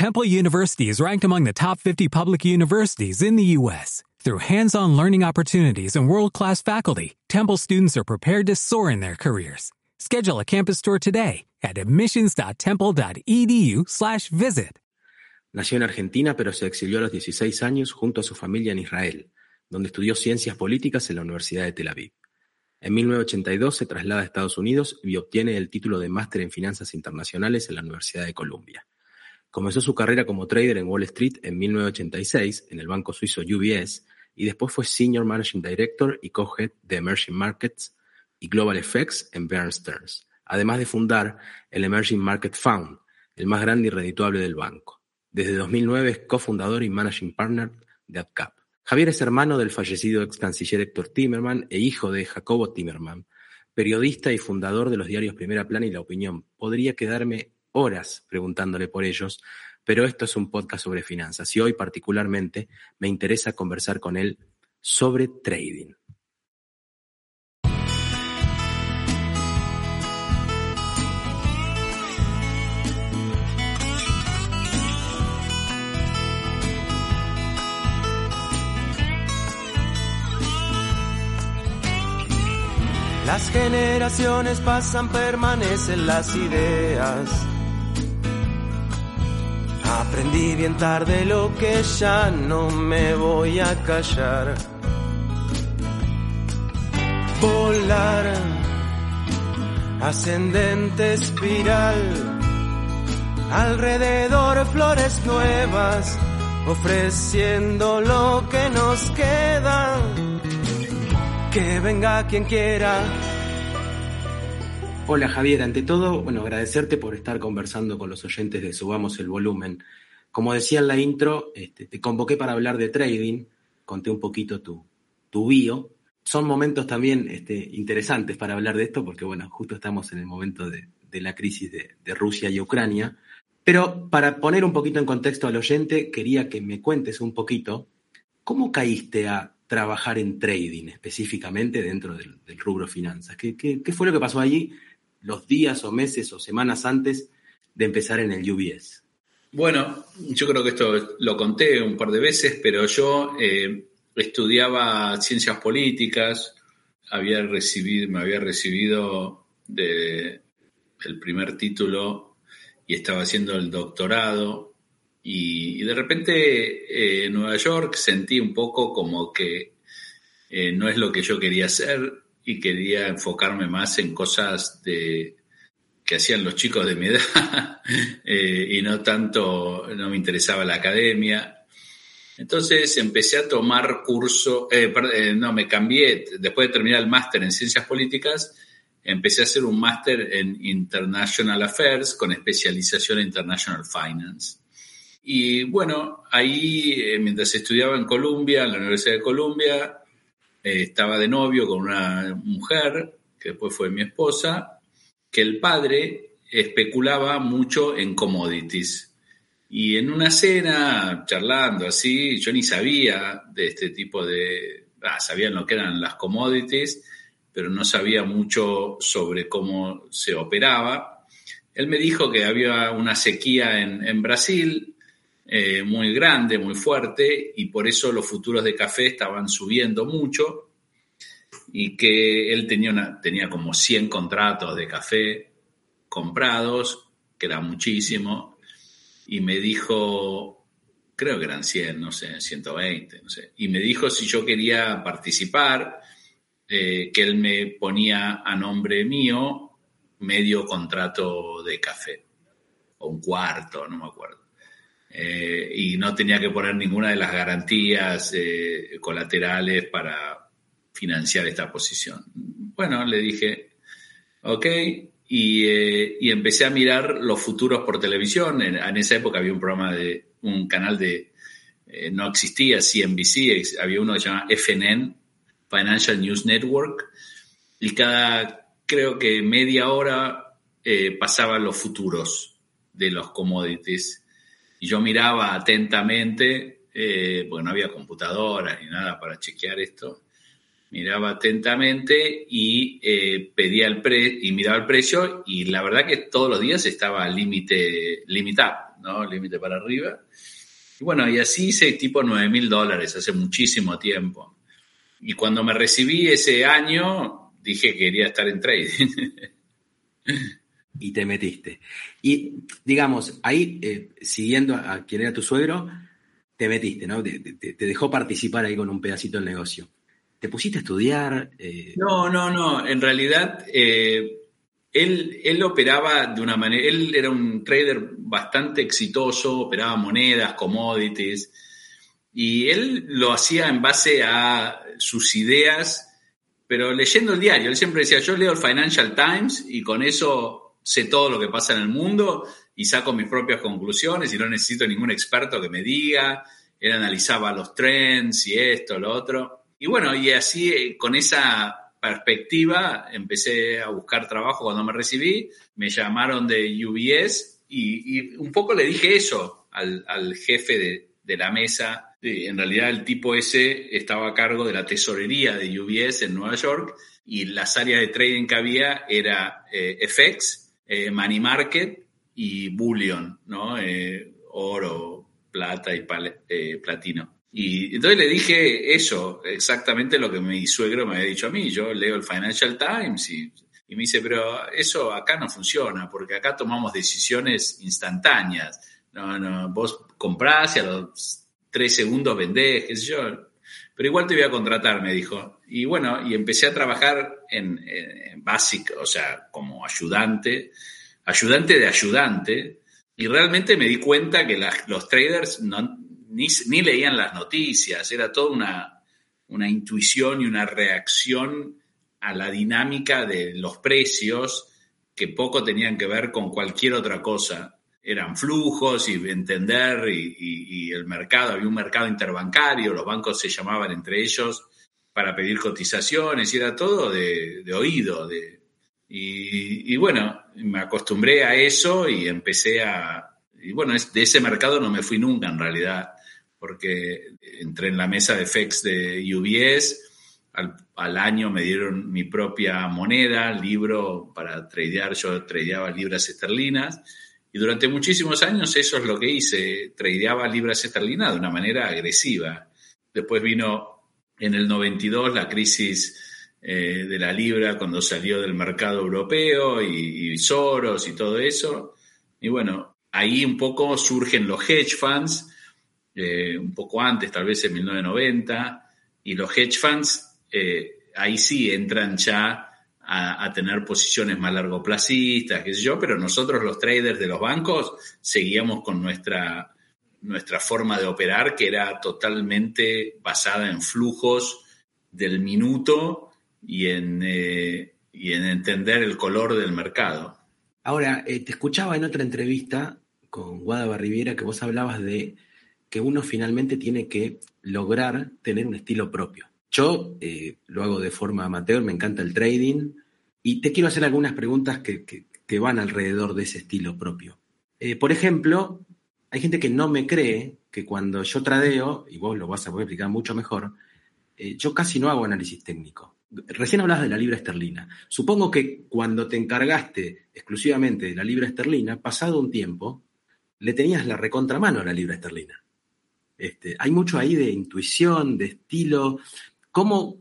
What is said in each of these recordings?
Temple University is ranked among the top 50 public universities in the U.S. Through hands-on learning opportunities and world-class faculty, Temple students are prepared to soar in their careers. Schedule a campus tour today at admissions.temple.edu/visit. Nació en Argentina, pero se exilió a los 16 años junto a su familia en Israel, donde estudió ciencias políticas en la Universidad de Tel Aviv. En 1982 se traslada a Estados Unidos y obtiene el título de máster en finanzas internacionales en la Universidad de Columbia. Comenzó su carrera como trader en Wall Street en 1986 en el banco suizo UBS y después fue Senior Managing Director y co-head de Emerging Markets y Global Effects en Bear Stearns, además de fundar el Emerging Market Fund, el más grande y redituable del banco. Desde 2009 es cofundador y managing partner de AdCap. Javier es hermano del fallecido ex canciller Héctor Timerman e hijo de Jacobo Timerman, periodista y fundador de los diarios Primera Plana y La Opinión. Podría quedarme horas preguntándole por ellos, pero esto es un podcast sobre finanzas y hoy particularmente me interesa conversar con él sobre trading. Las generaciones pasan, permanecen las ideas. Aprendí bien tarde lo que ya no me voy a callar. Volar, ascendente espiral, alrededor flores nuevas, ofreciendo lo que nos queda que venga quien quiera. Hola Javier, ante todo, bueno, agradecerte por estar conversando con los oyentes de Subamos el Volumen. Como decía en la intro, este, te convoqué para hablar de trading, conté un poquito tu, tu bio. Son momentos también este, interesantes para hablar de esto, porque bueno, justo estamos en el momento de, la crisis de, Rusia y Ucrania. Pero para poner un poquito en contexto al oyente, quería que me cuentes un poquito cómo caíste a trabajar en trading específicamente dentro del, rubro finanzas? ¿Qué, ¿Qué, fue lo que pasó allí los días o meses o semanas antes de empezar en el UBS? Bueno, yo creo que esto lo conté un par de veces, pero yo eh, estudiaba ciencias políticas, había recibido, me había recibido el primer título y estaba haciendo el doctorado y, de repente eh, en Nueva York sentí un poco como que eh, no es lo que yo quería hacer y quería enfocarme más en cosas de, que hacían los chicos de mi edad eh, y no tanto, no me interesaba la academia. Entonces empecé a tomar curso, no, me cambié, después de terminar el máster en ciencias políticas, empecé a hacer un máster en International Affairs con especialización en International Finance. Y bueno, ahí eh, mientras estudiaba en Columbia, en la Universidad de Columbia, eh, estaba de novio con una mujer, que después fue mi esposa, que el padre especulaba mucho en commodities. Y en una cena, charlando así, yo ni sabía de este tipo de... Ah, sabían lo que eran las commodities, pero no sabía mucho sobre cómo se operaba. Él me dijo que había una sequía en, en Brasil eh, muy grande, muy fuerte, y por eso los futuros de café estaban subiendo mucho, y que él tenía, tenía como 100 contratos de café comprados, que era muchísimo, y me dijo, creo que eran 100, no sé, 120, no sé, y me dijo si yo quería participar, eh, que él me ponía a nombre mío medio contrato de café, o un cuarto, no me acuerdo. Eh, y no tenía que poner ninguna de las garantías eh, colaterales para financiar esta posición. Bueno, le dije, ok, y, eh, empecé a mirar los futuros por televisión. En, esa época había un programa de, un canal de, no existía CNBC, había uno que se llama FNN, Financial News Network, y cada, creo que media hora pasaban los futuros de los commodities y yo miraba atentamente, eh, porque no había computadoras ni nada para chequear esto, miraba atentamente y eh, pedía el pre y miraba el precio y la verdad que todos los días estaba límite limitado, ¿no? Límite para arriba. Y bueno, y así hice tipo 9 mil dólares hace muchísimo tiempo. Y cuando me recibí ese año, dije que quería estar en trading. y te metiste. Y digamos, ahí, eh, siguiendo a quien era tu suegro, te metiste, ¿no? Te, dejó participar ahí con un pedacito del negocio. ¿Te pusiste a estudiar? Eh, no, no, no. En realidad, eh, él, él operaba de una manera, él era un trader bastante exitoso, operaba monedas, commodities, y él lo hacía en base a sus ideas, pero leyendo el diario. Él siempre decía, yo leo el Financial Times y con eso sé todo lo que pasa en el mundo y saco mis propias conclusiones y no necesito ningún experto que me diga. Él analizaba los trends y esto, lo otro. Y bueno, y así con esa perspectiva, empecé a buscar trabajo cuando me recibí, me llamaron de UBS y, un poco le dije eso al, jefe de, la mesa. En realidad el tipo ese estaba a cargo de la tesorería de UBS en Nueva York y las áreas de trading que había era eh, FX, eh, Money Market y Bullion, ¿no? Eh, oro, plata y platino. Y entonces le dije eso, exactamente lo que mi suegro me había dicho a mí. Yo leo el Financial Times y, me dice, pero eso acá no funciona, porque acá tomamos decisiones instantáneas. No, no, vos comprás y a los tres segundos vendés, qué yo. Pero igual te voy a contratar, me dijo. Y bueno, y empecé a trabajar en, en o sea, como ayudante, ayudante de ayudante. Y realmente me di cuenta que los traders no, ni, leían las noticias, era toda una, una intuición y una reacción a la dinámica de los precios que poco tenían que ver con cualquier otra cosa. Eran flujos y entender y, el mercado, había un mercado interbancario, los bancos se llamaban entre ellos para pedir cotizaciones y era todo de, oído. De, y, y, bueno, me acostumbré a eso y empecé a... Y bueno, de ese mercado no me fui nunca en realidad porque entré en la mesa de FEX de UBS, al, año me dieron mi propia moneda, libro para tradear, yo tradeaba libras esterlinas, y durante muchísimos años eso es lo que hice, tradeaba libras esterlinas de una manera agresiva. Después vino en el 92 la crisis eh, de la libra cuando salió del mercado europeo y, y Soros y todo eso. Y bueno, ahí un poco surgen los hedge funds, eh, un poco antes, tal vez en 1990, y los hedge funds eh, ahí sí entran ya a, tener posiciones más largoplacistas, qué sé yo, pero nosotros los traders de los bancos seguíamos con nuestra, nuestra forma de operar que era totalmente basada en flujos del minuto y en, eh, y en entender el color del mercado. Ahora, te escuchaba en otra entrevista con Guada Barriviera que vos hablabas de que uno finalmente tiene que lograr tener un estilo propio. Yo eh, lo hago de forma amateur, me encanta el trading y te quiero hacer algunas preguntas que, van alrededor de ese estilo propio. Eh, por ejemplo, hay gente que no me cree que cuando yo tradeo, y vos lo vas a poder explicar mucho mejor, eh, yo casi no hago análisis técnico. Recién hablabas de la libra esterlina. Supongo que cuando te encargaste exclusivamente de la libra esterlina, pasado un tiempo, le tenías la recontramano a la libra esterlina. Este, hay mucho ahí de intuición, de estilo. ¿Cómo,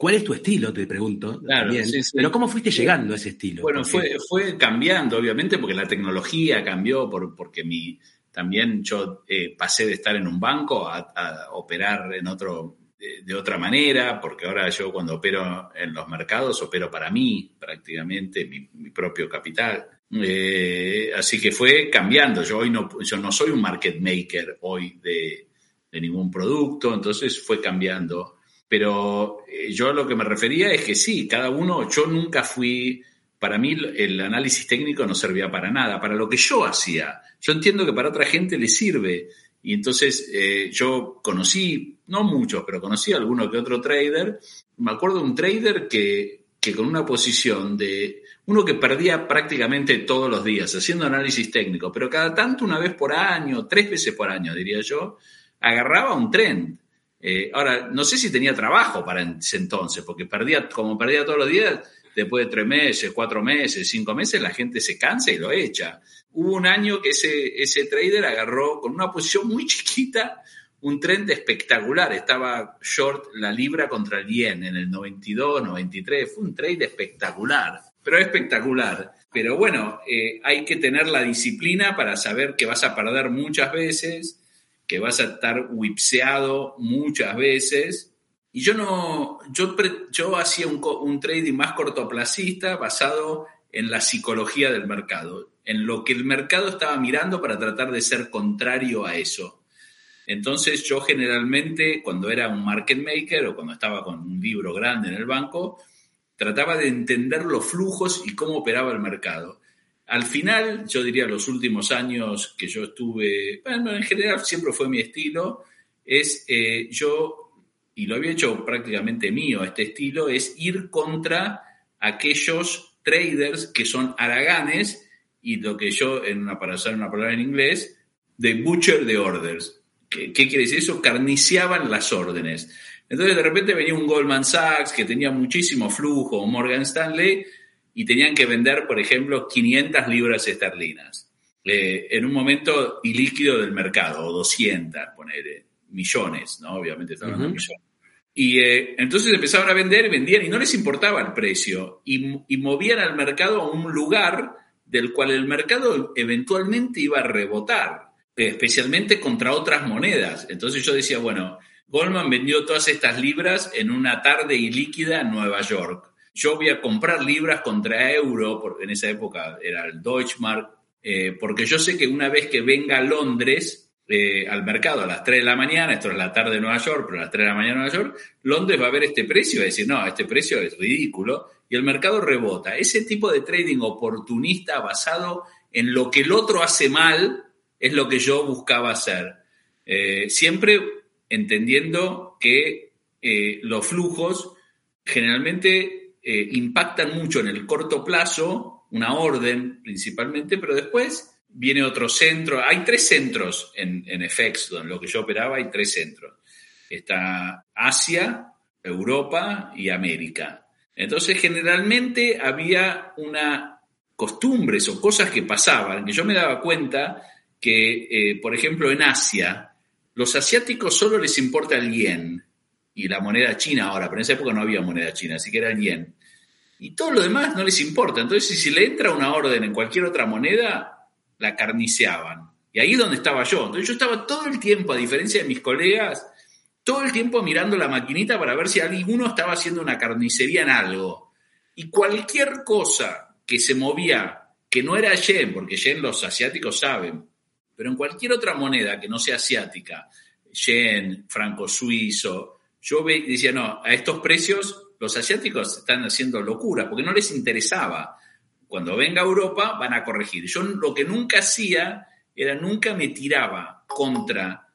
¿Cuál es tu estilo? Te pregunto. Claro, Pero ¿cómo fuiste llegando a ese estilo? Bueno, fue, fue cambiando, obviamente, porque la tecnología cambió, por, porque mi, también yo eh, pasé de estar en un banco a, operar en otro de, otra manera, porque ahora yo cuando opero en los mercados opero para mí prácticamente, mi, propio capital. Eh, así que fue cambiando. Yo hoy no, yo no soy un market maker hoy de, de ningún producto, entonces fue cambiando. Pero eh, yo lo que me refería es que sí, cada uno, yo nunca fui, para mí el análisis técnico no servía para nada, para lo que yo hacía. Yo entiendo que para otra gente le sirve. Y entonces eh, yo conocí, no muchos, pero conocí a alguno que otro trader. Me acuerdo de un trader que, que con una posición de uno que perdía prácticamente todos los días haciendo análisis técnico, pero cada tanto una vez por año, tres veces por año, diría yo, agarraba un tren. Eh, ahora, no sé si tenía trabajo para ese entonces, porque perdía, como perdía todos los días, después de tres meses, cuatro meses, cinco meses, la gente se cansa y lo echa. Hubo un año que ese, ese trader agarró con una posición muy chiquita un trend espectacular. Estaba short la libra contra el yen en el 92, 93. Fue un trade espectacular, pero espectacular. Pero bueno, eh, hay que tener la disciplina para saber que vas a perder muchas veces, que vas a estar whipseado muchas veces. Y yo no, yo, yo hacía un, un trading más cortoplacista basado en la psicología del mercado, en lo que el mercado estaba mirando para tratar de ser contrario a eso. Entonces yo generalmente cuando era un market maker o cuando estaba con un libro grande en el banco, trataba de entender los flujos y cómo operaba el mercado. Al final, yo diría los últimos años que yo estuve, bueno, en general siempre fue mi estilo, es eh, yo, y lo había hecho prácticamente mío este estilo, es ir contra aquellos traders que son haraganes y lo que yo, en una, para usar una palabra en inglés, de butcher de orders. ¿Qué, ¿Qué, quiere decir eso? Carniciaban las órdenes. Entonces de repente venía un Goldman Sachs que tenía muchísimo flujo, Morgan Stanley, y tenían que vender, por ejemplo, 500 libras esterlinas eh, en un momento ilíquido del mercado, o 200, poner millones, ¿no? Obviamente estaban hablando millones. Y eh, entonces empezaban a vender, vendían y no les importaba el precio y, y, movían al mercado a un lugar del cual el mercado eventualmente iba a rebotar, especialmente contra otras monedas. Entonces yo decía, bueno, Goldman vendió todas estas libras en una tarde ilíquida en Nueva York. Yo voy a comprar libras contra euro, porque en esa época era el Deutschmark, eh, porque yo sé que una vez que venga a Londres eh, al mercado a las 3 de la mañana, esto es la tarde de Nueva York, pero a las 3 de la mañana en Nueva York, Londres va a ver este precio y va a decir, no, este precio es ridículo, y el mercado rebota. Ese tipo de trading oportunista basado en lo que el otro hace mal es lo que yo buscaba hacer. Eh, siempre entendiendo que eh, los flujos generalmente eh, impactan mucho en el corto plazo, una orden principalmente, pero después viene otro centro. Hay tres centros en, en FX, donde lo que yo operaba hay tres centros. Está Asia, Europa y América. Entonces, generalmente había una costumbres o cosas que pasaban, que yo me daba cuenta que, eh, por ejemplo, en Asia, los asiáticos solo les importa el yen y la moneda china ahora, pero en esa época no había moneda china, así que era el yen. Y todo lo demás no les importa. Entonces, si le entra una orden en cualquier otra moneda, la carniceaban. Y ahí es donde estaba yo. Entonces, yo estaba todo el tiempo, a diferencia de mis colegas, todo el tiempo mirando la maquinita para ver si alguno estaba haciendo una carnicería en algo. Y cualquier cosa que se movía, que no era yen, porque yen los asiáticos saben, pero en cualquier otra moneda que no sea asiática, yen, franco suizo, yo decía, no, a estos precios los asiáticos están haciendo locura, porque no les interesaba. Cuando venga a Europa van a corregir. Yo lo que nunca hacía era nunca me tiraba contra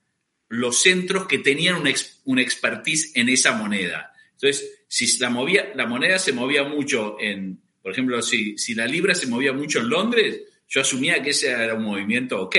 los centros que tenían un, expertise en esa moneda. Entonces, si la, movía, la moneda se movía mucho en, por ejemplo, si, si la libra se movía mucho en Londres, yo asumía que ese era un movimiento ok.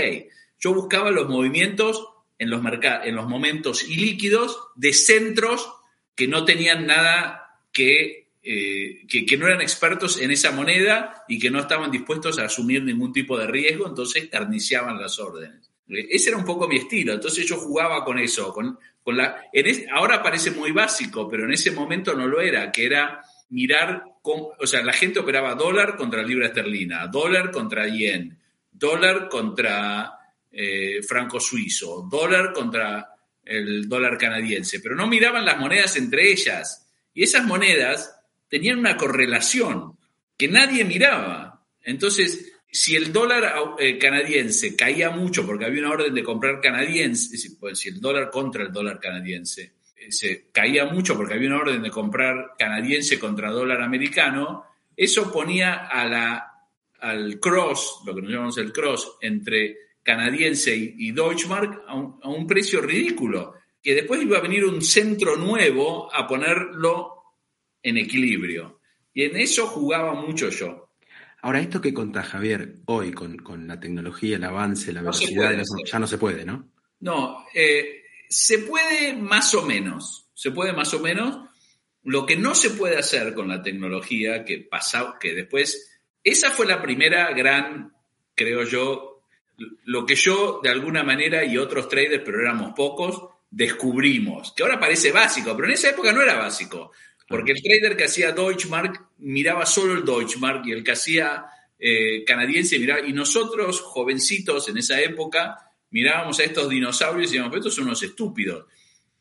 Yo buscaba los movimientos en los, en los momentos ilíquidos de centros que no tenían nada que, eh, que, que, no eran expertos en esa moneda y que no estaban dispuestos a asumir ningún tipo de riesgo, entonces carniciaban las órdenes. Ese era un poco mi estilo, entonces yo jugaba con eso. Con, con la, ahora parece muy básico, pero en ese momento no lo era, que era mirar, o sea, la gente operaba dólar contra libra esterlina, dólar contra yen, dólar contra eh, franco suizo, dólar contra el dólar canadiense, pero no miraban las monedas entre ellas. Y esas monedas tenían una correlación que nadie miraba. Entonces, si el dólar eh, canadiense caía mucho porque había una orden de comprar canadiense, pues, si el dólar contra el dólar canadiense eh, se caía mucho porque había una orden de comprar canadiense contra dólar americano, eso ponía a la, al cross, lo que nos llamamos el cross, entre canadiense y, Deutschmark a un, precio ridículo, que después iba a venir un centro nuevo a ponerlo en equilibrio. Y en eso jugaba mucho yo. Ahora, esto que contás, Javier, hoy con, la tecnología, el avance, la velocidad, ya no se puede, ¿no? No, eh, se puede más o menos, se puede más o menos. Lo que no se puede hacer con la tecnología que pasó, que después, esa fue la primera gran, creo yo, lo que yo de alguna manera y otros traders, pero éramos pocos, descubrimos, que ahora parece básico, pero en esa época no era básico, porque el trader que hacía Deutschmark miraba solo el Deutschmark y el que hacía eh, canadiense miraba, y nosotros, jovencitos en esa época, mirábamos a estos dinosaurios y decíamos, estos son unos estúpidos.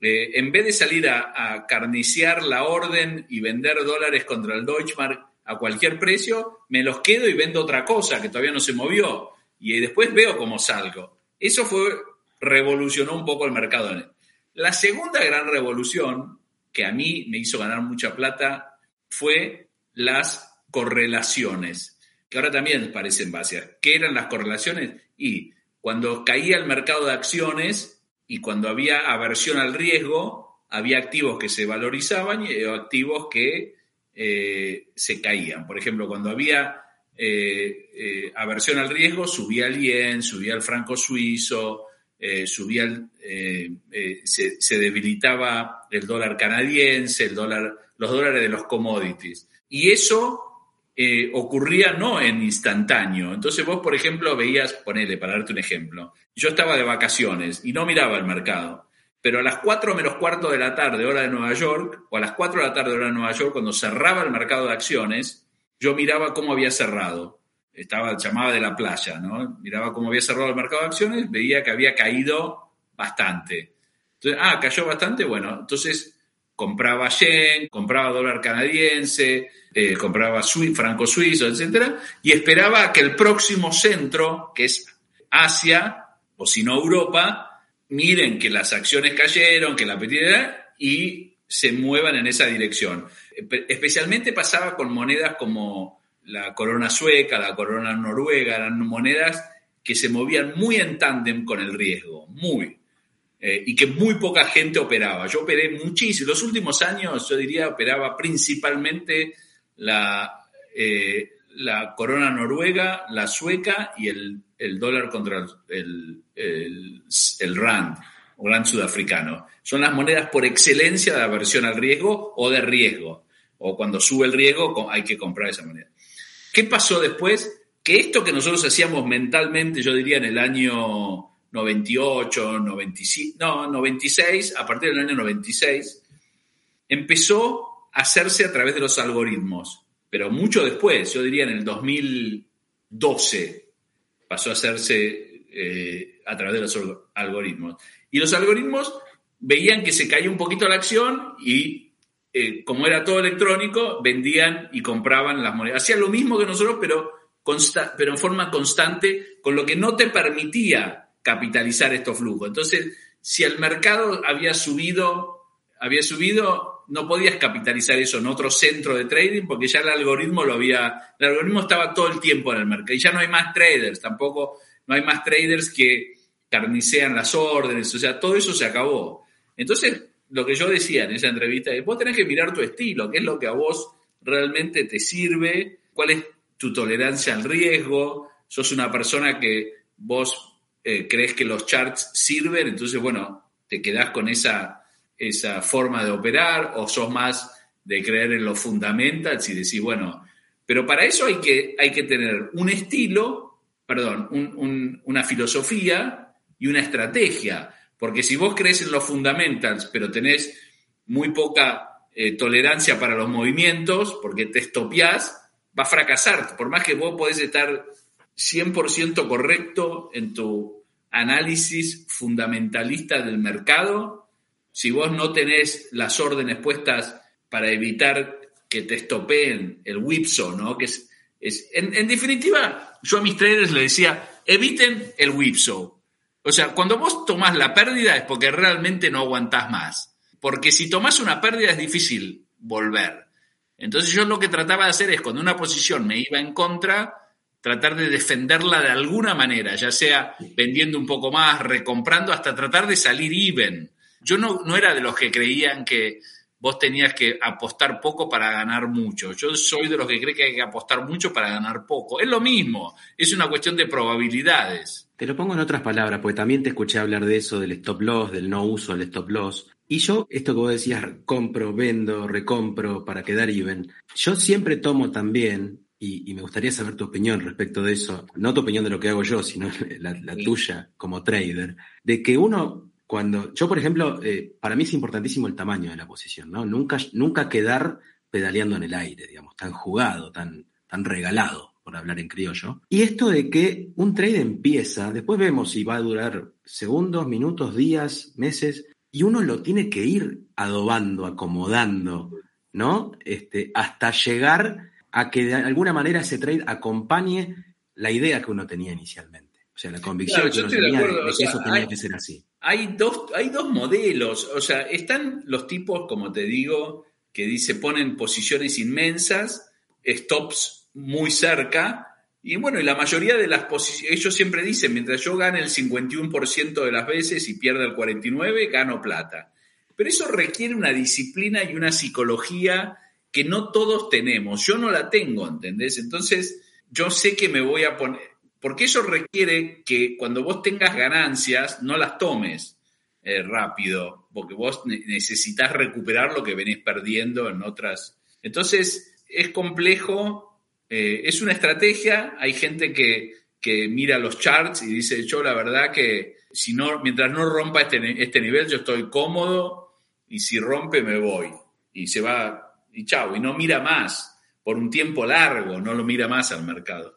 Eh, en vez de salir a, carniciar la orden y vender dólares contra el Deutschmark a cualquier precio, me los quedo y vendo otra cosa que todavía no se movió. Y después veo cómo salgo. Eso fue, revolucionó un poco el mercado. La segunda gran revolución, que a mí me hizo ganar mucha plata, fue las correlaciones, que ahora también parecen básicas. ¿Qué eran las correlaciones? Y cuando caía el mercado de acciones, y cuando había aversión al riesgo, había activos que se valorizaban y activos que eh, se caían. Por ejemplo, cuando había eh, eh, aversión al riesgo, subía el yen, subía el franco suizo, subía se, se, debilitaba el dólar canadiense, el dólar, los dólares de los commodities. Y eso eh, ocurría no en instantáneo. Entonces vos, por ejemplo, veías, ponele, para darte un ejemplo, yo estaba de vacaciones y no miraba el mercado, pero a las 4 menos cuarto de la tarde, hora de Nueva York, o a las 4 de la tarde, hora de Nueva York, cuando cerraba el mercado de acciones, yo miraba cómo había cerrado. Estaba, llamaba de la playa, ¿no? Miraba cómo había cerrado el mercado de acciones, veía que había caído bastante. Entonces, ah, cayó bastante, bueno, entonces compraba yen, compraba dólar canadiense, eh, compraba franco suizo, etc. Y esperaba que el próximo centro, que es Asia, o si no Europa, miren que las acciones cayeron, que la petita y se muevan en esa dirección. Especialmente pasaba con monedas como la corona sueca, la corona noruega, eran monedas que se movían muy en tándem con el riesgo, muy. Eh, y que muy poca gente operaba. Yo operé muchísimo. Los últimos años, yo diría, operaba principalmente la, eh, la corona noruega, la sueca y el, dólar contra el, el, RAND o RAND sudafricano. Son las monedas por excelencia de aversión al riesgo o de riesgo. O cuando sube el riesgo hay que comprar esa moneda. ¿Qué pasó después? Que esto que nosotros hacíamos mentalmente, yo diría en el año 98, 95, no, 96, a partir del año 96, empezó a hacerse a través de los algoritmos, pero mucho después, yo diría en el 2012, pasó a hacerse eh, a través de los algoritmos. Y los algoritmos veían que se caía un poquito la acción y eh, como era todo electrónico, vendían y compraban las monedas. Hacían lo mismo que nosotros, pero, pero en forma constante, con lo que no te permitía capitalizar estos flujos. Entonces, si el mercado había subido, había subido, no podías capitalizar eso en otro centro de trading porque ya el algoritmo lo había, el algoritmo estaba todo el tiempo en el mercado y ya no hay más traders, tampoco no hay más traders que carnicean las órdenes, o sea, todo eso se acabó. Entonces, lo que yo decía en esa entrevista es, vos tenés que mirar tu estilo, qué es lo que a vos realmente te sirve, cuál es tu tolerancia al riesgo, sos una persona que vos eh, crees que los charts sirven, entonces, bueno, te quedás con esa, esa forma de operar o sos más de creer en los fundamentals y decir, bueno, pero para eso hay que, hay que tener un estilo, perdón, una filosofía y una estrategia, porque si vos crees en los fundamentals, pero tenés muy poca eh, tolerancia para los movimientos, porque te estopiás, va a fracasar, por más que vos podés estar 100% correcto en tu análisis fundamentalista del mercado, si vos no tenés las órdenes puestas para evitar que te estopeen el whipsaw, ¿no? Que en, definitiva, yo a mis traders les decía, eviten el whipsaw. O sea, cuando vos tomás la pérdida es porque realmente no aguantás más. Porque si tomás una pérdida es difícil volver. Entonces yo lo que trataba de hacer es cuando una posición me iba en contra, tratar de defenderla de alguna manera, ya sea vendiendo un poco más, recomprando, hasta tratar de salir even. Yo no, no era de los que creían que vos tenías que apostar poco para ganar mucho. Yo soy de los que cree que hay que apostar mucho para ganar poco. Es lo mismo, es una cuestión de probabilidades. Te lo pongo en otras palabras, porque también te escuché hablar de eso, del stop loss, del no uso del stop loss. Y yo, esto que vos decías, compro, vendo, recompro para quedar even, yo siempre tomo también, y, me gustaría saber tu opinión respecto de eso, no tu opinión de lo que hago yo, sino la, tuya como trader, de que uno, cuando, yo por ejemplo, eh, para mí es importantísimo el tamaño de la posición, ¿no? Nunca, nunca quedar pedaleando en el aire, digamos, tan jugado, tan, tan regalado por hablar en criollo. Y esto de que un trade empieza, después vemos si va a durar segundos, minutos, días, meses, y uno lo tiene que ir adobando, acomodando, ¿no? Este, hasta llegar a que de alguna manera ese trade acompañe la idea que uno tenía inicialmente. O sea, la convicción que uno tenía de, que eso tenía que ser así. Hay dos, hay dos modelos. O sea, están los tipos, como te digo, que dice ponen posiciones inmensas, stops muy cerca. Y bueno, y la mayoría de las posiciones, ellos siempre dicen, mientras yo gane el 51% de las veces y pierda el 49%, gano plata. Pero eso requiere una disciplina y una psicología que no todos tenemos. Yo no la tengo, ¿entendés? Entonces, yo sé que me voy a poner, porque eso requiere que cuando vos tengas ganancias, no las tomes eh, rápido, porque vos necesitas recuperar lo que venís perdiendo en otras. Entonces, es complejo eh, es una estrategia, hay gente que, mira los charts y dice, yo la verdad que si no, mientras no rompa este, este nivel, yo estoy cómodo y si rompe me voy. Y se va, y chao, y no mira más por un tiempo largo, no lo mira más al mercado.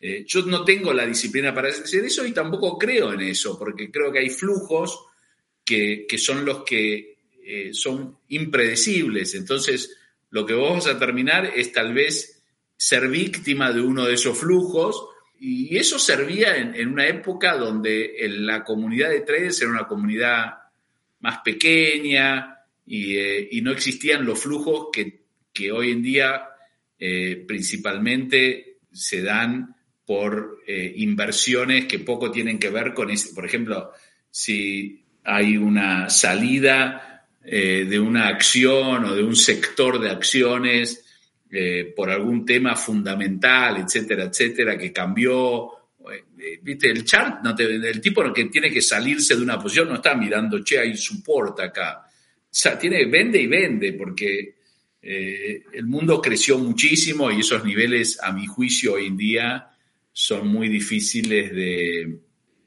Eh, yo no tengo la disciplina para hacer eso y tampoco creo en eso, porque creo que hay flujos que, son los que eh, son impredecibles. Entonces, lo que vos vas a terminar es tal vez ser víctima de uno de esos flujos. Y eso servía en, una época donde la comunidad de traders era una comunidad más pequeña y, eh, no existían los flujos que, hoy en día principalmente se dan por eh, inversiones que poco tienen que ver con eso. Por ejemplo, si hay una salida de una acción o de un sector de acciones eh, por algún tema fundamental, etcétera, etcétera, que cambió. Eh, Viste, el chart, no el tipo que tiene que salirse de una posición no está mirando, che, hay support acá. O sea, vende y vende, porque eh, el mundo creció muchísimo y esos niveles, a mi juicio, hoy en día son muy difíciles de,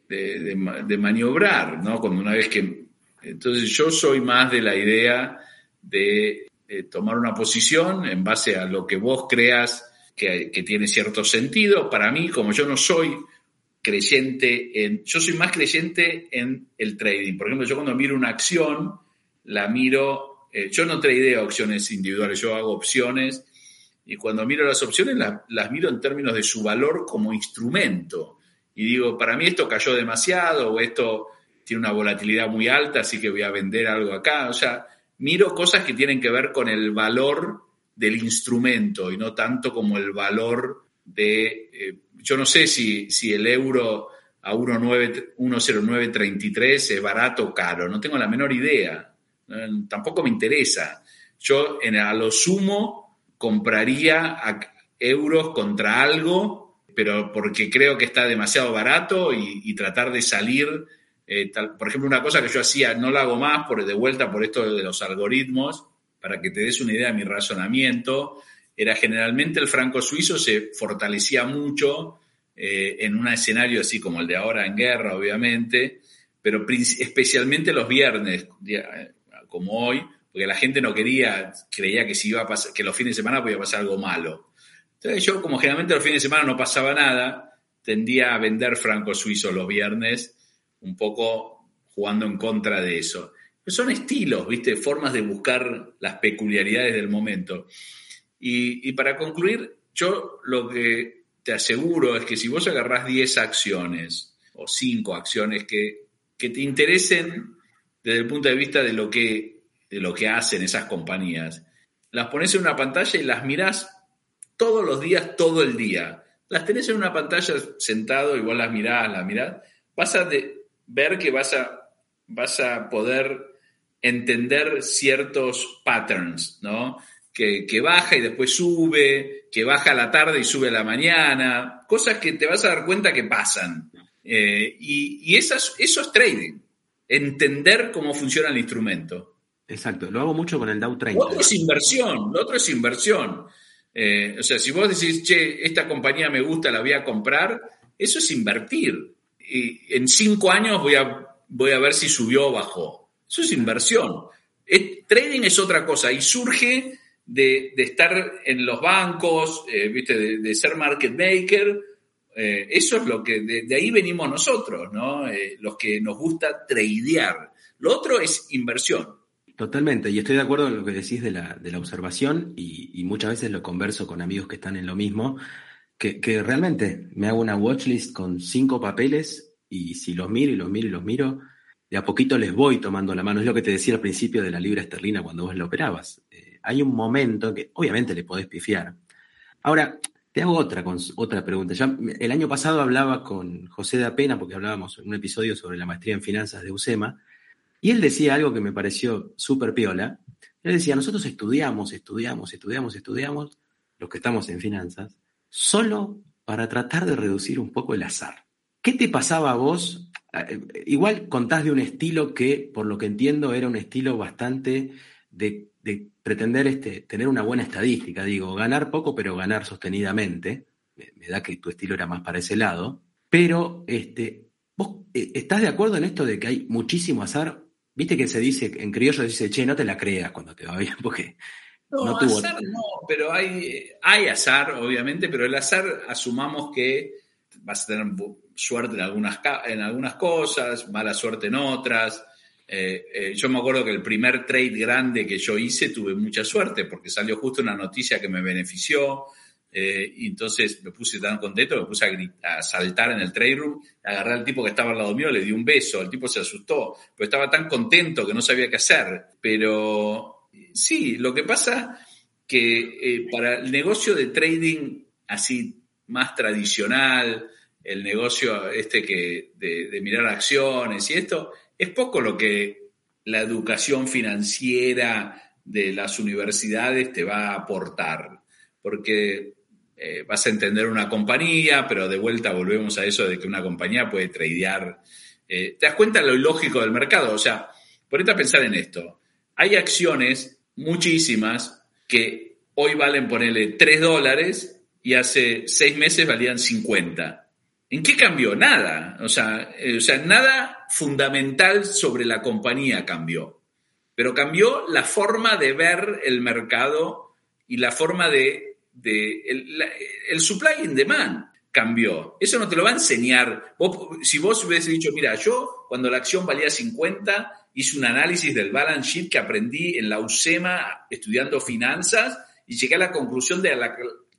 de maniobrar, ¿no? Cuando una vez que. Entonces, yo soy más de la idea de eh, tomar una posición en base a lo que vos creas que, tiene cierto sentido. Para mí, como yo no soy creyente en, yo soy más creyente en el trading. Por ejemplo, yo cuando miro una acción, la miro, eh, yo no tradeo acciones individuales, yo hago opciones y cuando miro las opciones las miro en términos de su valor como instrumento. Y digo, para mí esto cayó demasiado o esto tiene una volatilidad muy alta, así que voy a vender algo acá. O sea, miro cosas que tienen que ver con el valor del instrumento y no tanto como el valor de, eh, yo no sé si, si el euro a 1.0933 es barato o caro, no tengo la menor idea, tampoco me interesa. Yo a lo sumo compraría euros contra algo, pero porque creo que está demasiado barato y tratar de salir eh, por ejemplo, una cosa que yo hacía, no la hago más, por, de vuelta por esto de los algoritmos, para que te des una idea de mi razonamiento, era generalmente el franco suizo se fortalecía mucho eh, en un escenario así como el de ahora en guerra, obviamente, pero especialmente los viernes, como hoy, porque la gente no quería, creía que si iba que los fines de semana podía pasar algo malo. Entonces yo, como generalmente los fines de semana no pasaba nada, tendía a vender franco suizo los viernes un poco jugando en contra de eso. son estilos, ¿viste? Formas de buscar las peculiaridades del momento. Y, para concluir, yo lo que te aseguro es que si vos agarrás 10 acciones o 5 acciones que, que, te interesen desde el punto de vista de lo, que, lo que hacen esas compañías, las pones en una pantalla y las mirás todos los días, todo el día. Las tenés en una pantalla sentado, igual las mirás, las mirás, vas a, de, ver que vas a, vas a poder entender ciertos patterns, ¿no? Que, baja y después sube, que baja a la tarde y sube a la mañana, cosas que te vas a dar cuenta que pasan. Eh, y, esas, eso es trading, entender cómo funciona el instrumento. Exacto, lo hago mucho con el Dow 30. Lo otro es inversión, lo otro es inversión. Eh, o sea, si vos decís, che, esta compañía me gusta, la voy a comprar, eso es invertir. Y en cinco años voy a, voy a ver si subió o bajó. Eso es inversión. trading es otra cosa y surge de, estar en los bancos, eh, ¿viste? De, ser market maker. Eh, eso es lo que, de, ahí venimos nosotros, ¿no? los que nos gusta tradear. Lo otro es inversión. Totalmente, y estoy de acuerdo en lo que decís de la, de la observación y, muchas veces lo converso con amigos que están en lo mismo, que, realmente me hago una watchlist con cinco papeles y si los miro y los miro y los miro, de a poquito les voy tomando la mano. Es lo que te decía al principio de la libra esterlina cuando vos la operabas. Eh, hay un momento que obviamente le podés pifiar. Ahora, te hago otra, otra pregunta. Ya, el año pasado hablaba con José de Apena, porque hablábamos en un episodio sobre la maestría en finanzas de USEMA, y él decía algo que me pareció súper piola. Él decía, nosotros estudiamos, estudiamos, estudiamos, estudiamos, los que estamos en finanzas, solo para tratar de reducir un poco el azar. ¿Qué te pasaba a vos? Eh, igual contás de un estilo que, por lo que entiendo, era un estilo bastante de, pretender este, tener una buena estadística. Digo, ganar poco, pero ganar sostenidamente. Me, da que tu estilo era más para ese lado. Pero, este, ¿vos eh, estás de acuerdo en esto de que hay muchísimo azar Viste que se dice, en criollo se dice, che, no te la creas cuando te va bien, porque no, azar no, pero hay, hay azar, obviamente, pero el azar asumamos que vas a tener suerte en algunas, en algunas cosas, mala suerte en otras. Eh, eh, yo me acuerdo que el primer trade grande que yo hice tuve mucha suerte porque salió justo una noticia que me benefició. Eh, y entonces me puse tan contento me puse a, saltar en el trade room, agarré al tipo que estaba al lado mío, le di un beso, el tipo se asustó, pero estaba tan contento que no sabía qué hacer. Pero sí, lo que pasa que eh, para el negocio de trading así más tradicional, el negocio este que de, de mirar acciones y esto, es poco lo que la educación financiera de las universidades te va a aportar. Porque eh, vas a entender una compañía, pero de vuelta volvemos a eso de que una compañía puede tradear. Eh, ¿Te das cuenta lo ilógico del mercado? O sea, ponete a pensar en esto. Hay acciones, muchísimas, que hoy valen, ponerle 3 dólares y hace 6 meses valían 50. ¿En qué cambió? Nada. O sea, eh, o sea, nada fundamental sobre la compañía cambió. Pero cambió la forma de ver el mercado y la forma de de el, supply and demand cambió. Eso no te lo va a enseñar. si vos hubiese dicho, mira, yo cuando la acción valía 50, hice un análisis del balance sheet que aprendí en la USEMA estudiando finanzas y llegué a la conclusión de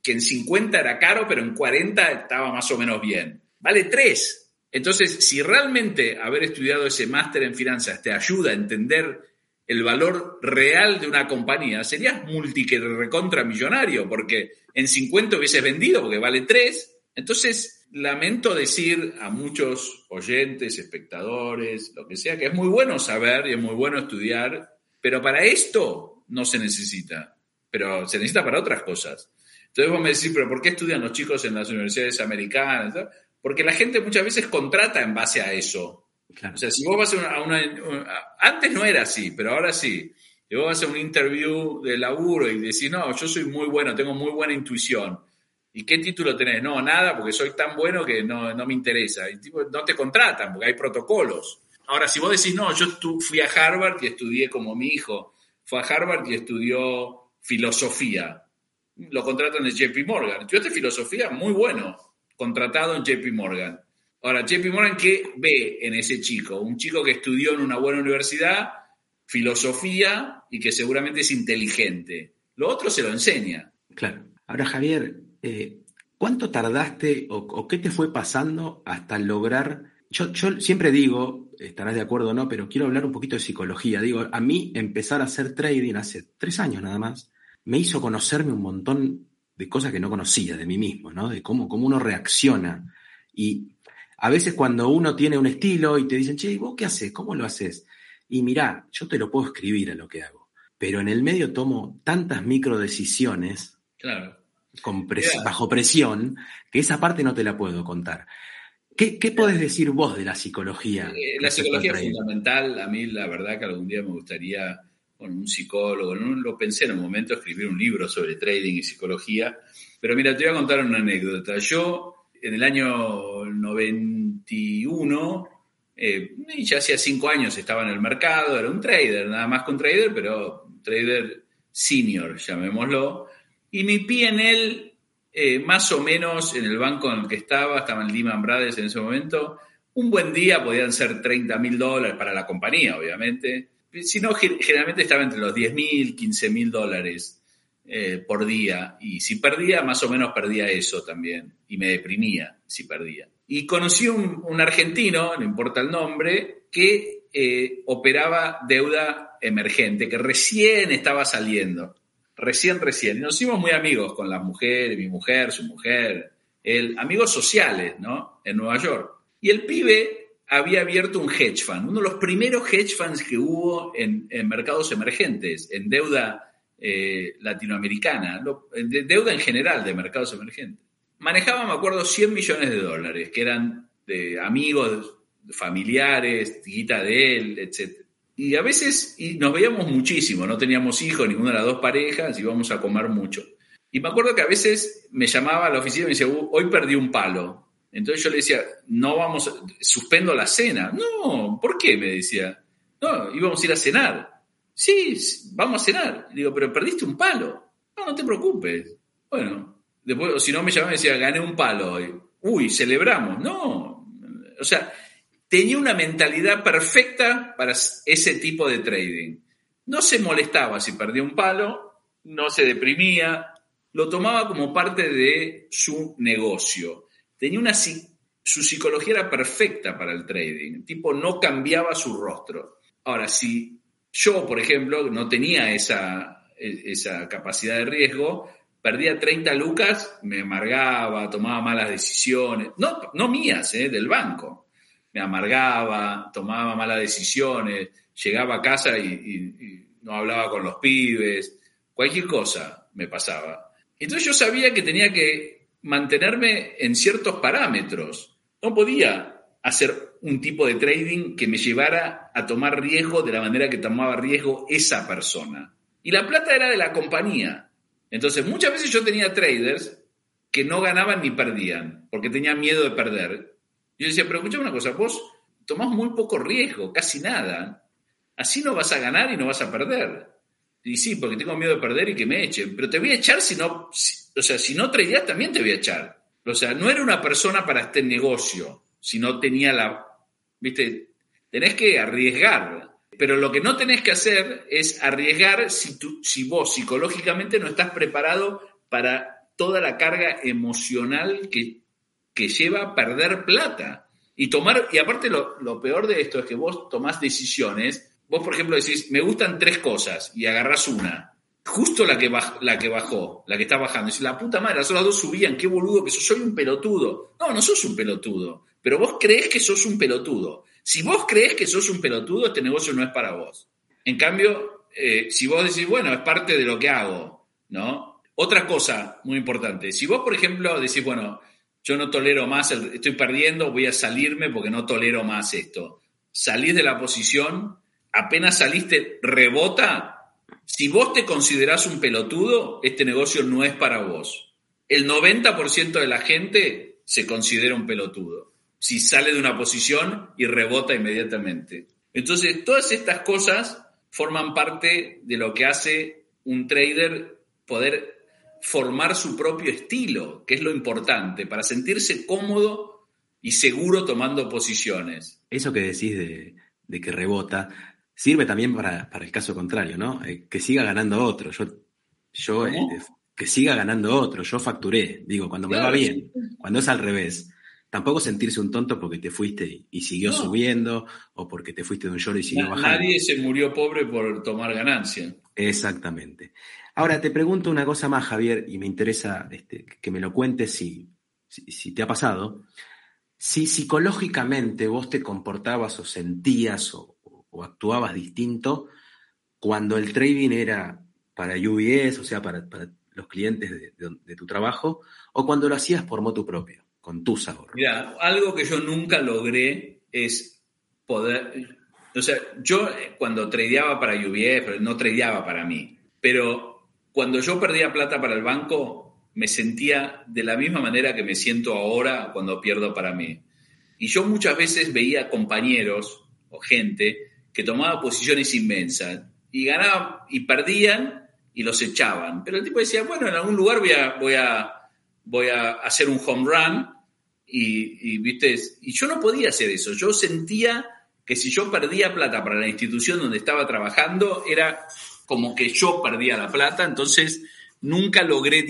que en 50 era caro, pero en 40 estaba más o menos bien. Vale 3. Entonces, si realmente haber estudiado ese máster en finanzas te ayuda a entender el valor real de una compañía, serías multi recontra millonario, porque en 50 hubieses vendido porque vale 3. Entonces, lamento decir a muchos oyentes, espectadores, lo que sea, que es muy bueno saber y es muy bueno estudiar, pero para esto no se necesita, pero se necesita para otras cosas. Entonces vos me decís, pero ¿por qué estudian los chicos en las universidades americanas? Porque la gente muchas veces contrata en base a eso. O sea, si vos vas a una, Antes no era así, pero ahora sí. Si vos vas a un interview de laburo y decís, no, yo soy muy bueno, tengo muy buena intuición. ¿Y qué título tenés? No, nada, porque soy tan bueno que no, me interesa. Y tipo, no te contratan porque hay protocolos. Ahora, si vos decís, no, yo fui a Harvard y estudié como mi hijo, fue a Harvard y estudió filosofía. Lo contratan en JP Morgan. Estudiaste filosofía, muy bueno. Contratado en JP Morgan. Ahora, JP Morgan, ¿qué ve en ese chico? Un chico que estudió en una buena universidad, filosofía y que seguramente es inteligente. Lo otro se lo enseña. Claro. Ahora, Javier, eh, ¿cuánto tardaste o, qué te fue pasando hasta lograr... Yo, siempre digo, estarás de acuerdo o no, pero quiero hablar un poquito de psicología. Digo, a mí empezar a hacer trading hace tres años nada más, me hizo conocerme un montón de cosas que no conocía de mí mismo, ¿no? De cómo, cómo uno reacciona. Y a veces cuando uno tiene un estilo y te dicen, che, ¿vos qué haces? ¿Cómo lo haces? Y mirá, yo te lo puedo escribir a lo que hago, pero en el medio tomo tantas micro decisiones claro. bajo presión que esa parte no te la puedo contar. ¿Qué, qué podés decir vos de la psicología? Eh, la psicología es fundamental. A mí la verdad que algún día me gustaría con un psicólogo, no lo pensé en un momento escribir un libro sobre trading y psicología, pero mira, te voy a contar una anécdota. Yo en el año 91, eh, ya hacía cinco años estaba en el mercado, era un trader, nada más que un trader, pero trader senior, llamémoslo, y mi PNL, eh, más o menos en el banco en el que estaba, estaba en Lehman Brothers en ese momento, un buen día podían ser 30 mil dólares para la compañía, obviamente, si no, generalmente estaba entre los 10 mil, 15 mil dólares eh, por día. Y si perdía, más o menos perdía eso también. Y me deprimía si perdía. Y conocí un, un argentino, no importa el nombre, que eh, operaba deuda emergente, que recién estaba saliendo. Recién, recién. Y nos hicimos muy amigos con las mujeres, mi mujer, su mujer, el, amigos sociales, ¿no? En Nueva York. Y el pibe había abierto un hedge fund, uno de los primeros hedge funds que hubo en, mercados emergentes, en deuda eh, latinoamericana, de deuda en general de mercados emergentes. Manejaba, me acuerdo, 100 millones de dólares, que eran de amigos, familiares, guita de él, etc. Y a veces y nos veíamos muchísimo, no teníamos hijos, ninguna de las dos parejas, íbamos a comer mucho. Y me acuerdo que a veces me llamaba a la oficina y me decía, hoy perdí un palo. Entonces yo le decía, no vamos, suspendo la cena. No, ¿por qué? Me decía. No, íbamos a ir a cenar. Sí, vamos a cenar. digo, pero perdiste un palo. No, no te preocupes. Bueno, después, si no me llamaba y decía, gané un palo hoy. Uy, celebramos. No. O sea, tenía una mentalidad perfecta para ese tipo de trading. No se molestaba si perdía un palo, no se deprimía, lo tomaba como parte de su negocio tenía una, su psicología era perfecta para el trading, tipo no cambiaba su rostro. Ahora, si yo, por ejemplo, no tenía esa, e, esa capacidad de riesgo, perdía 30 lucas, me amargaba, tomaba malas decisiones, no, no mías, eh, del banco. Me amargaba, tomaba malas decisiones, llegaba a casa y, y no hablaba con los pibes, cualquier cosa me pasaba. Entonces yo sabía que tenía que mantenerme en ciertos parámetros. No podía hacer un tipo de trading que me llevara a tomar riesgo de la manera que tomaba riesgo esa persona. Y la plata era de la compañía. Entonces, muchas veces yo tenía traders que no ganaban ni perdían, porque tenían miedo de perder. Yo decía, pero escuchame una cosa, vos tomás muy poco riesgo, casi nada. Así no vas a ganar y no vas a perder. Y sí, porque tengo miedo de perder y que me echen. Pero te voy a echar si no, o sea, si no traías también te voy a echar. O sea, no era una persona para este negocio, si no tenía la, viste, tenés que arriesgar. Pero lo que no tenés que hacer es arriesgar si, tú, si vos psicológicamente no estás preparado para toda la carga emocional que, que lleva a perder plata. Y tomar, y aparte lo, lo peor de esto es que vos tomás decisiones Vos, por ejemplo, decís, me gustan tres cosas y agarrás una. Justo la que, la que bajó, la que está bajando. Dice, la puta madre, las otras dos subían, qué boludo que soy un pelotudo. No, no sos un pelotudo. Pero vos crees que sos un pelotudo. Si vos crees que sos un pelotudo, este negocio no es para vos. En cambio, eh, si vos decís, bueno, es parte de lo que hago, ¿no? Otra cosa muy importante, si vos, por ejemplo, decís, bueno, yo no tolero más, estoy perdiendo, voy a salirme porque no tolero más esto. Salís de la posición apenas saliste, rebota, si vos te considerás un pelotudo, este negocio no es para vos. El 90% de la gente se considera un pelotudo. Si sale de una posición y rebota inmediatamente. Entonces, todas estas cosas forman parte de lo que hace un trader poder formar su propio estilo, que es lo importante, para sentirse cómodo y seguro tomando posiciones. Eso que decís de, de que rebota, sirve también para, el caso contrario, ¿no? Eh, que siga ganando otro. Yo, yo este, que siga ganando otro. Yo facturé, digo, cuando me va bien, cuando es al revés. Tampoco sentirse un tonto porque te fuiste y, siguió subiendo, o porque te fuiste de un short y siguió bajando. Nadie se murió pobre por tomar ganancia. Exactamente. Ahora te pregunto una cosa más, Javier, y me interesa este, que me lo cuentes si, si te ha pasado. Si psicológicamente vos te comportabas o sentías o, o actuabas distinto cuando el trading era para UBS, o sea, para, los clientes de, tu trabajo, o cuando lo hacías por moto propio, con tus ahorros? Mira, algo que yo nunca logré es poder, O sea, yo eh, cuando tradeaba para UBS, no tradeaba para mí, pero cuando yo perdía plata para el banco, me sentía de la misma manera que me siento ahora cuando pierdo para mí. Y yo muchas veces veía compañeros o gente que tomaba posiciones inmensas y ganaban y perdían y los echaban. Pero el tipo decía, bueno, en algún lugar voy a, voy a, voy a hacer un home run y, ¿viste? y yo no podía hacer eso. Yo sentía que si yo perdía plata para la institución donde estaba trabajando, era como que yo perdía la plata, entonces nunca logré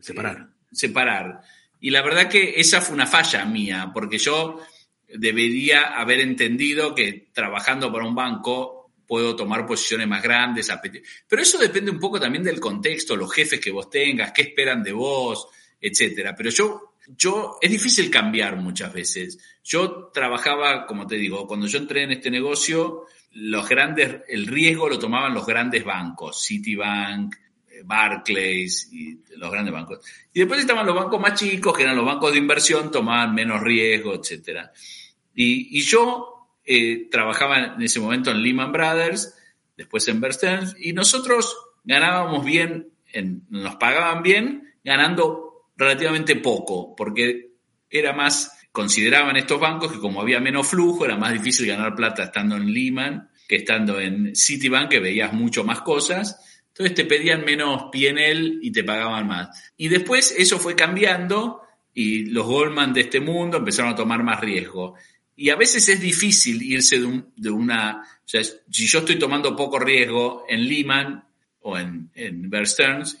separar. separar. Y la verdad que esa fue una falla mía, porque yo debería haber entendido que trabajando para un banco puedo tomar posiciones más grandes. Pero eso depende un poco también del contexto, los jefes que vos tengas, qué esperan de vos, etcétera. Pero yo yo, es difícil cambiar muchas veces. Yo trabajaba, como te digo, cuando yo entré en este negocio, los grandes, el riesgo lo tomaban los grandes bancos, Citibank, eh, Barclays y los grandes bancos. Y después estaban los bancos más chicos, que eran los bancos de inversión, tomaban menos riesgo, etcétera. Y, yo eh, trabajaba en ese momento en Lehman Brothers, después en Bear Stearns, y nosotros ganábamos bien, nos pagaban bien, ganando relativamente poco, porque era más, consideraban estos bancos que como había menos flujo, era más difícil ganar plata estando en Lehman que estando en Citibank, que veías mucho más cosas. Entonces te pedían menos PNL y te pagaban más. Y después eso fue cambiando y los Goldman de este mundo empezaron a tomar más riesgo. Y a veces es difícil irse de, de una... O sea, si yo estoy tomando poco riesgo en Lehman o en, en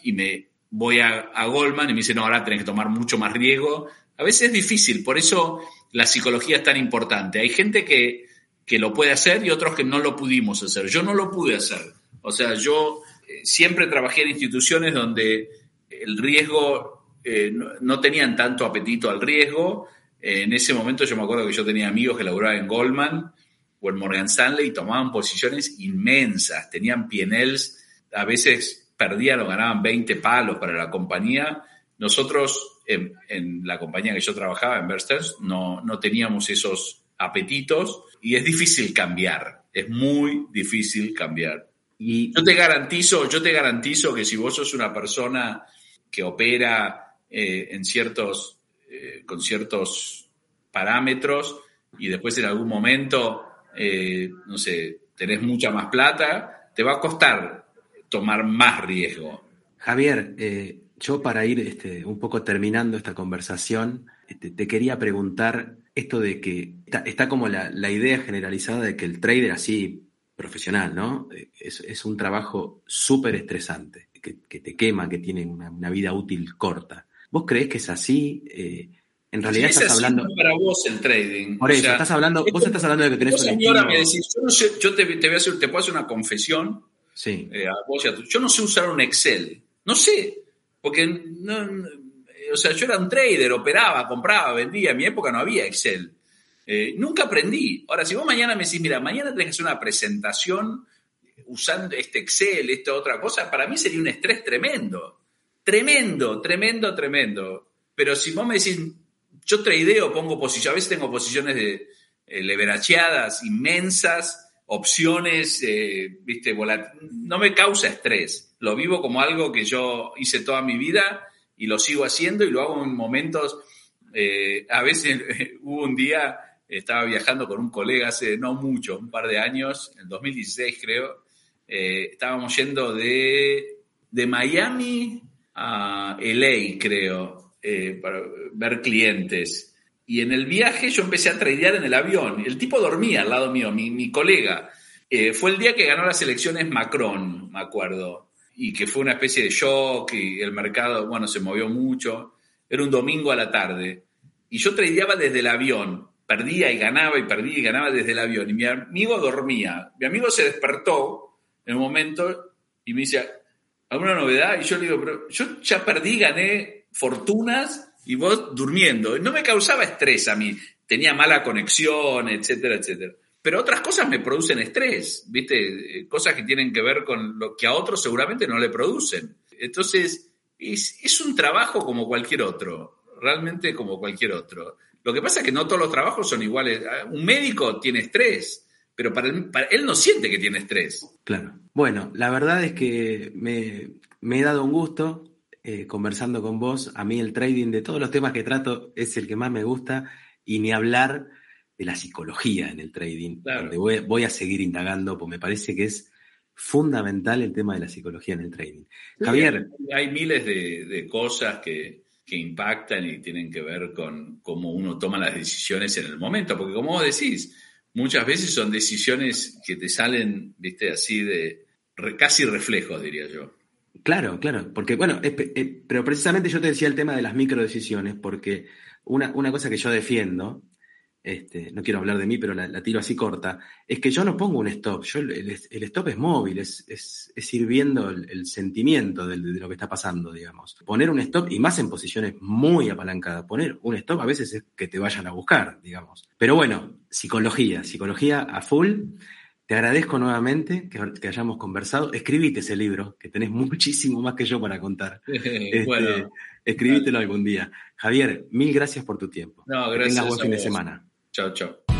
y me voy a, Goldman y me dice, no, ahora tenés que tomar mucho más riesgo. A veces es difícil, por eso la psicología es tan importante. Hay gente que, que lo puede hacer y otros que no lo pudimos hacer. Yo no lo pude hacer. O sea, yo eh, siempre trabajé en instituciones donde el riesgo eh, no, tenían tanto apetito al riesgo. Eh, en ese momento yo me acuerdo que yo tenía amigos que laboraban en Goldman o en Morgan Stanley y tomaban posiciones inmensas, tenían PNLs a veces perdían o ganaban 20 palos para la compañía. Nosotros, en, la compañía que yo trabajaba, en Bersters, no, no teníamos esos apetitos y es difícil cambiar, es muy difícil cambiar. Y yo te garantizo, yo te garantizo que si vos sos una persona que opera eh, en ciertos, eh, con ciertos parámetros y después en algún momento, eh, no sé, tenés mucha más plata, te va a costar tomar más riesgo. Javier, eh, yo para ir este, un poco terminando esta conversación, este, te quería preguntar esto de que está, como la, idea generalizada de que el trader así profesional, ¿no? Eh, es, un trabajo súper estresante, que, te quema, que tiene una, vida útil corta. ¿Vos crees que es así? Eh, en realidad estás hablando. para vos el trading. Por eso, estás hablando, vos estás hablando de que tenés un yo no sé, yo te, te, voy a hacer, te puedo hacer una confesión Sí. Eh, yo no sé usar un Excel. No sé. Porque, o sea, yo era un trader, operaba, compraba, vendía. En mi época no había Excel. Eh, nunca aprendí. Ahora, si vos mañana me decís, mira, mañana tenés que hacer una presentación usando este Excel, esta otra cosa, para mí sería un estrés tremendo. Tremendo, tremendo, tremendo. Pero si vos me decís, yo tradeo, pongo posiciones, a veces tengo posiciones de eh, inmensas, opciones, eh, viste, no me causa estrés. Lo vivo como algo que yo hice toda mi vida y lo sigo haciendo y lo hago en momentos, eh, a veces hubo un día, estaba viajando con un colega hace no mucho, un par de años, en 2016 creo, eh, estábamos yendo de, de Miami a LA, creo, para ver clientes. Y en el viaje yo empecé a tradear en el avión. El tipo dormía al lado mío, mi, colega. Eh, fue el día que ganó las elecciones Macron, me acuerdo. Y que fue una especie de shock y el mercado, bueno, se movió mucho. Era un domingo a la tarde. Y yo tradeaba desde el avión. Perdía y ganaba y perdía y ganaba desde el avión. Y mi amigo dormía. Mi amigo se despertó en un momento y me dice, ¿alguna novedad? Y yo le digo, pero yo ya perdí, gané fortunas y vos durmiendo. No me causaba estrés a mí, tenía mala conexión, etcétera, etcétera. Pero otras cosas me producen estrés, ¿viste? Cosas que tienen que ver con lo que a otros seguramente no le producen. Entonces, es, un trabajo como cualquier otro, realmente como cualquier otro. Lo que pasa es que no todos los trabajos son iguales. Un médico tiene estrés, pero para él no siente que tiene estrés. Claro. Bueno, la verdad es que me, me he dado un gusto eh, conversando con vos. A mí el trading de todos los temas que trato es el que más me gusta y ni hablar de la psicología en el trading, donde voy, a seguir indagando, porque me parece que es fundamental el tema de la psicología en el trading. Javier. Hay, miles de, cosas que, que, impactan y tienen que ver con cómo uno toma las decisiones en el momento, porque como vos decís, muchas veces son decisiones que te salen, viste, así de casi reflejos, diría yo. Claro, claro, porque bueno, eh, pero precisamente yo te decía el tema de las microdecisiones, porque una, una cosa que yo defiendo, este, no quiero hablar de mí, pero la, tiro así corta, es que yo no pongo un stop, yo, el, stop es móvil, es, es, ir viendo el, sentimiento de, lo que está pasando, digamos. Poner un stop, y más en posiciones muy apalancadas, poner un stop a veces es que te vayan a buscar, digamos. Pero bueno, psicología, psicología a full. Te agradezco nuevamente que, hayamos conversado. Escribite ese libro, que tenés muchísimo más que yo para contar. Este, escribítelo algún día. Javier, mil gracias por tu tiempo. No, gracias. Que tengas buen fin de semana. Chao, chao.